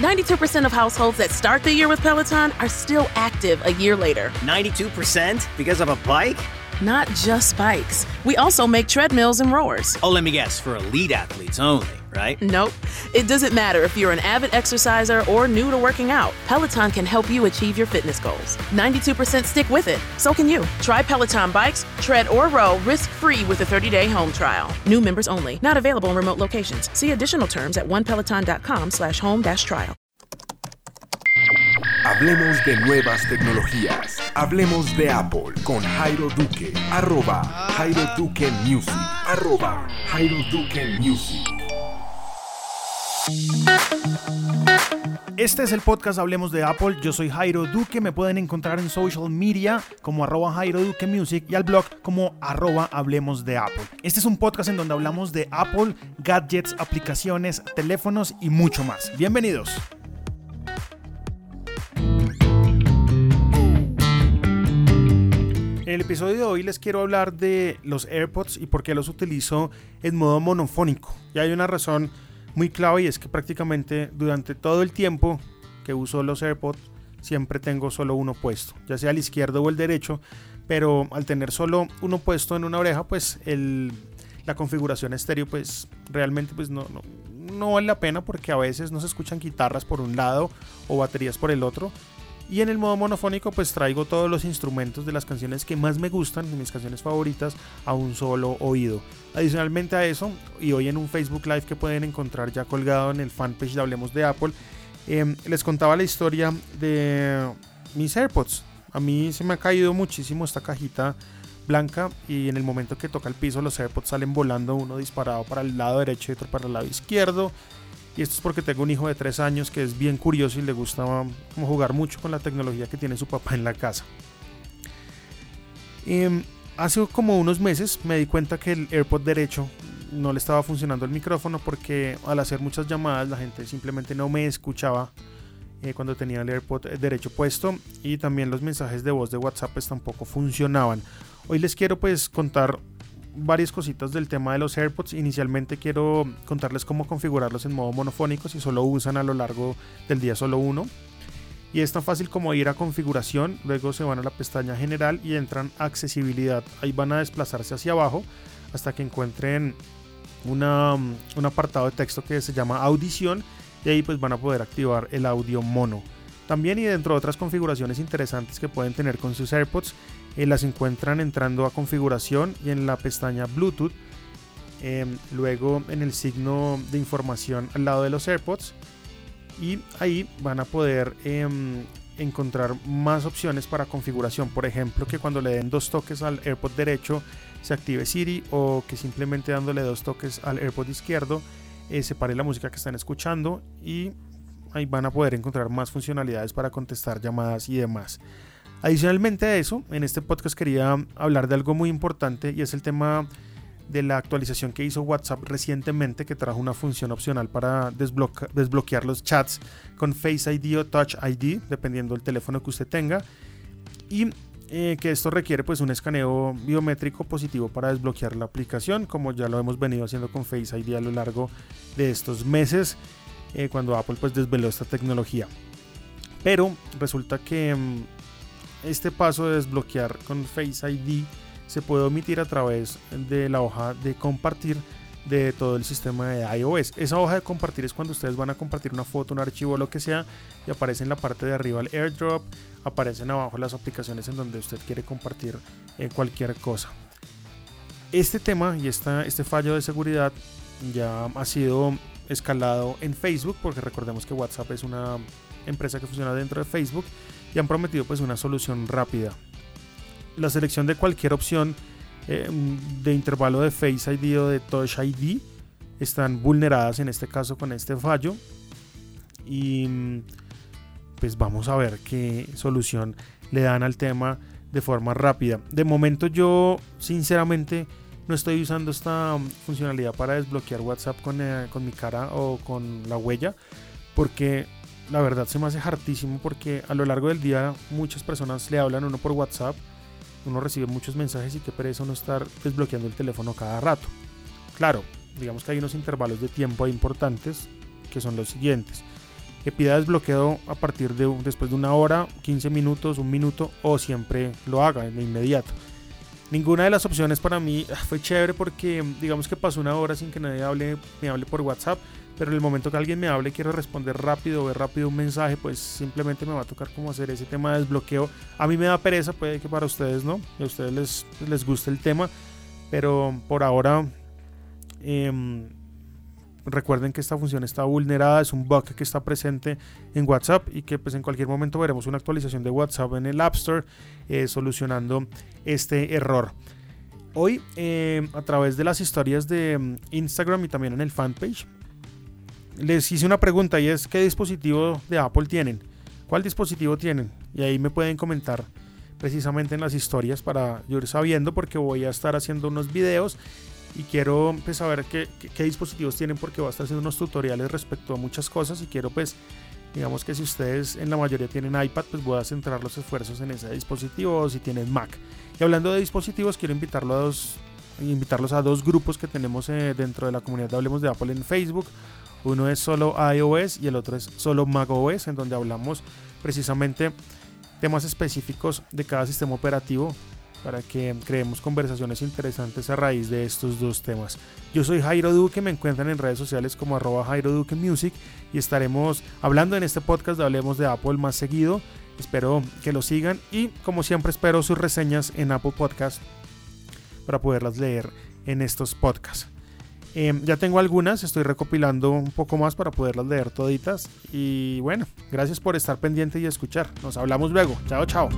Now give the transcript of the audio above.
92% of households that start the year with Peloton are still active a year later. 92% because of a bike? Not just bikes. We also make treadmills and rowers. Oh, let me guess, for elite athletes only, right? Nope. It doesn't matter if you're an avid exerciser or new to working out. Peloton can help you achieve your fitness goals. 92% stick with it. So can you. Try Peloton bikes, tread, or row risk-free with a 30-day home trial. New members only. Not available in remote locations. See additional terms at onepeloton.com slash home dash trial. Hablemos de nuevas tecnologías. Hablemos de Apple con Jairo Duque. Arroba Jairo Duque Music. Arroba Jairo Duque Music. Este es el podcast Hablemos de Apple. Yo soy Jairo Duque. Me pueden encontrar en social media como arroba Jairo Duque Music y al blog como arroba Hablemos de Apple. Este es un podcast en donde hablamos de Apple, gadgets, aplicaciones, teléfonos y mucho más. Bienvenidos. En el episodio de hoy les quiero hablar de los AirPods y por qué los utilizo en modo monofónico. Y hay una razón muy clave y es que prácticamente durante todo el tiempo que uso los AirPods siempre tengo solo uno puesto, ya sea al izquierdo o el derecho, pero al tener solo uno puesto en una oreja, pues el, la configuración estéreo pues realmente pues no, no, no vale la pena porque a veces no se escuchan guitarras por un lado o baterías por el otro y en el modo monofónico pues traigo todos los instrumentos de las canciones que más me gustan, mis canciones favoritas, a un solo oído. Adicionalmente a eso, y hoy en un Facebook Live que pueden encontrar ya colgado en el fanpage de Hablemos de Apple, eh, les contaba la historia de mis AirPods. A mí se me ha caído muchísimo esta cajita blanca y en el momento que toca el piso los AirPods salen volando, uno disparado para el lado derecho y otro para el lado izquierdo. Y esto es porque tengo un hijo de 3 años que es bien curioso y le gusta jugar mucho con la tecnología que tiene su papá en la casa. Eh, hace como unos meses me di cuenta que el AirPod derecho no le estaba funcionando el micrófono porque al hacer muchas llamadas la gente simplemente no me escuchaba eh, cuando tenía el AirPod derecho puesto y también los mensajes de voz de WhatsApp pues, tampoco funcionaban. Hoy les quiero pues contar varias cositas del tema de los AirPods. Inicialmente quiero contarles cómo configurarlos en modo monofónico si solo usan a lo largo del día solo uno. Y es tan fácil como ir a configuración, luego se van a la pestaña general y entran a accesibilidad. Ahí van a desplazarse hacia abajo hasta que encuentren una, un apartado de texto que se llama audición y ahí pues van a poder activar el audio mono. También y dentro de otras configuraciones interesantes que pueden tener con sus AirPods, eh, las encuentran entrando a configuración y en la pestaña Bluetooth. Eh, luego en el signo de información al lado de los AirPods. Y ahí van a poder eh, encontrar más opciones para configuración. Por ejemplo, que cuando le den dos toques al AirPod derecho se active Siri o que simplemente dándole dos toques al AirPod izquierdo eh, separe la música que están escuchando y ahí van a poder encontrar más funcionalidades para contestar llamadas y demás. Adicionalmente a eso, en este podcast quería hablar de algo muy importante y es el tema de la actualización que hizo WhatsApp recientemente que trajo una función opcional para desbloque desbloquear los chats con Face ID o Touch ID, dependiendo del teléfono que usted tenga. Y eh, que esto requiere pues un escaneo biométrico positivo para desbloquear la aplicación, como ya lo hemos venido haciendo con Face ID a lo largo de estos meses, eh, cuando Apple pues desveló esta tecnología. Pero resulta que mm, este paso de desbloquear con Face ID se puede omitir a través de la hoja de compartir de todo el sistema de iOS. Esa hoja de compartir es cuando ustedes van a compartir una foto, un archivo lo que sea y aparece en la parte de arriba el airdrop, aparecen abajo las aplicaciones en donde usted quiere compartir eh, cualquier cosa. Este tema y este fallo de seguridad ya ha sido escalado en Facebook porque recordemos que WhatsApp es una empresa que funciona dentro de Facebook y han prometido pues una solución rápida. La selección de cualquier opción eh, de intervalo de Face ID o de Touch ID están vulneradas en este caso con este fallo y pues vamos a ver qué solución le dan al tema de forma rápida. De momento yo sinceramente no estoy usando esta funcionalidad para desbloquear WhatsApp con, eh, con mi cara o con la huella porque la verdad se me hace hartísimo porque a lo largo del día muchas personas le hablan a uno por WhatsApp, uno recibe muchos mensajes y qué pereza no estar desbloqueando el teléfono cada rato. Claro, digamos que hay unos intervalos de tiempo importantes que son los siguientes. que pida desbloqueo a partir de después de una hora, 15 minutos, un minuto o siempre lo haga de inmediato. Ninguna de las opciones para mí ah, fue chévere porque digamos que pasó una hora sin que nadie hable, me hable por WhatsApp, pero en el momento que alguien me hable quiero responder rápido, ver rápido un mensaje, pues simplemente me va a tocar como hacer ese tema de desbloqueo. A mí me da pereza, puede que para ustedes no, a ustedes les, les guste el tema, pero por ahora em, recuerden que esta función está vulnerada, es un bug que está presente en WhatsApp y que pues en cualquier momento veremos una actualización de WhatsApp en el App Store eh, solucionando este error. Hoy eh, a través de las historias de mm, Instagram y también en el fanpage les hice una pregunta y es ¿qué dispositivo de Apple tienen? ¿Cuál dispositivo tienen? Y ahí me pueden comentar precisamente en las historias para yo ir sabiendo porque voy a estar haciendo unos videos y quiero pues, saber qué, dispositivos tienen porque voy a estar haciendo unos tutoriales respecto a muchas cosas y quiero pues digamos que si ustedes en la mayoría tienen iPad pues voy a centrar los esfuerzos en ese dispositivo o si tienen Mac. Y hablando de dispositivos quiero invitarlo a dos, invitarlos a dos grupos que tenemos eh, dentro de la comunidad de Hablemos de Apple en Facebook. Uno es solo iOS y el otro es solo macOS en donde hablamos precisamente temas específicos de cada sistema operativo para que creemos conversaciones interesantes a raíz de estos dos temas. Yo soy Jairo Duque, me encuentran en redes sociales como arroba Jairo Duque Music y estaremos hablando en este podcast de Hablemos de Apple más seguido. Espero que lo sigan y como siempre espero sus reseñas en Apple Podcast para poderlas leer en estos podcasts. Em, ya tengo algunas, estoy recopilando un poco más para poderlas leer toditas. Y bueno, gracias por estar pendiente y escuchar. Nos hablamos luego. Chao, chao.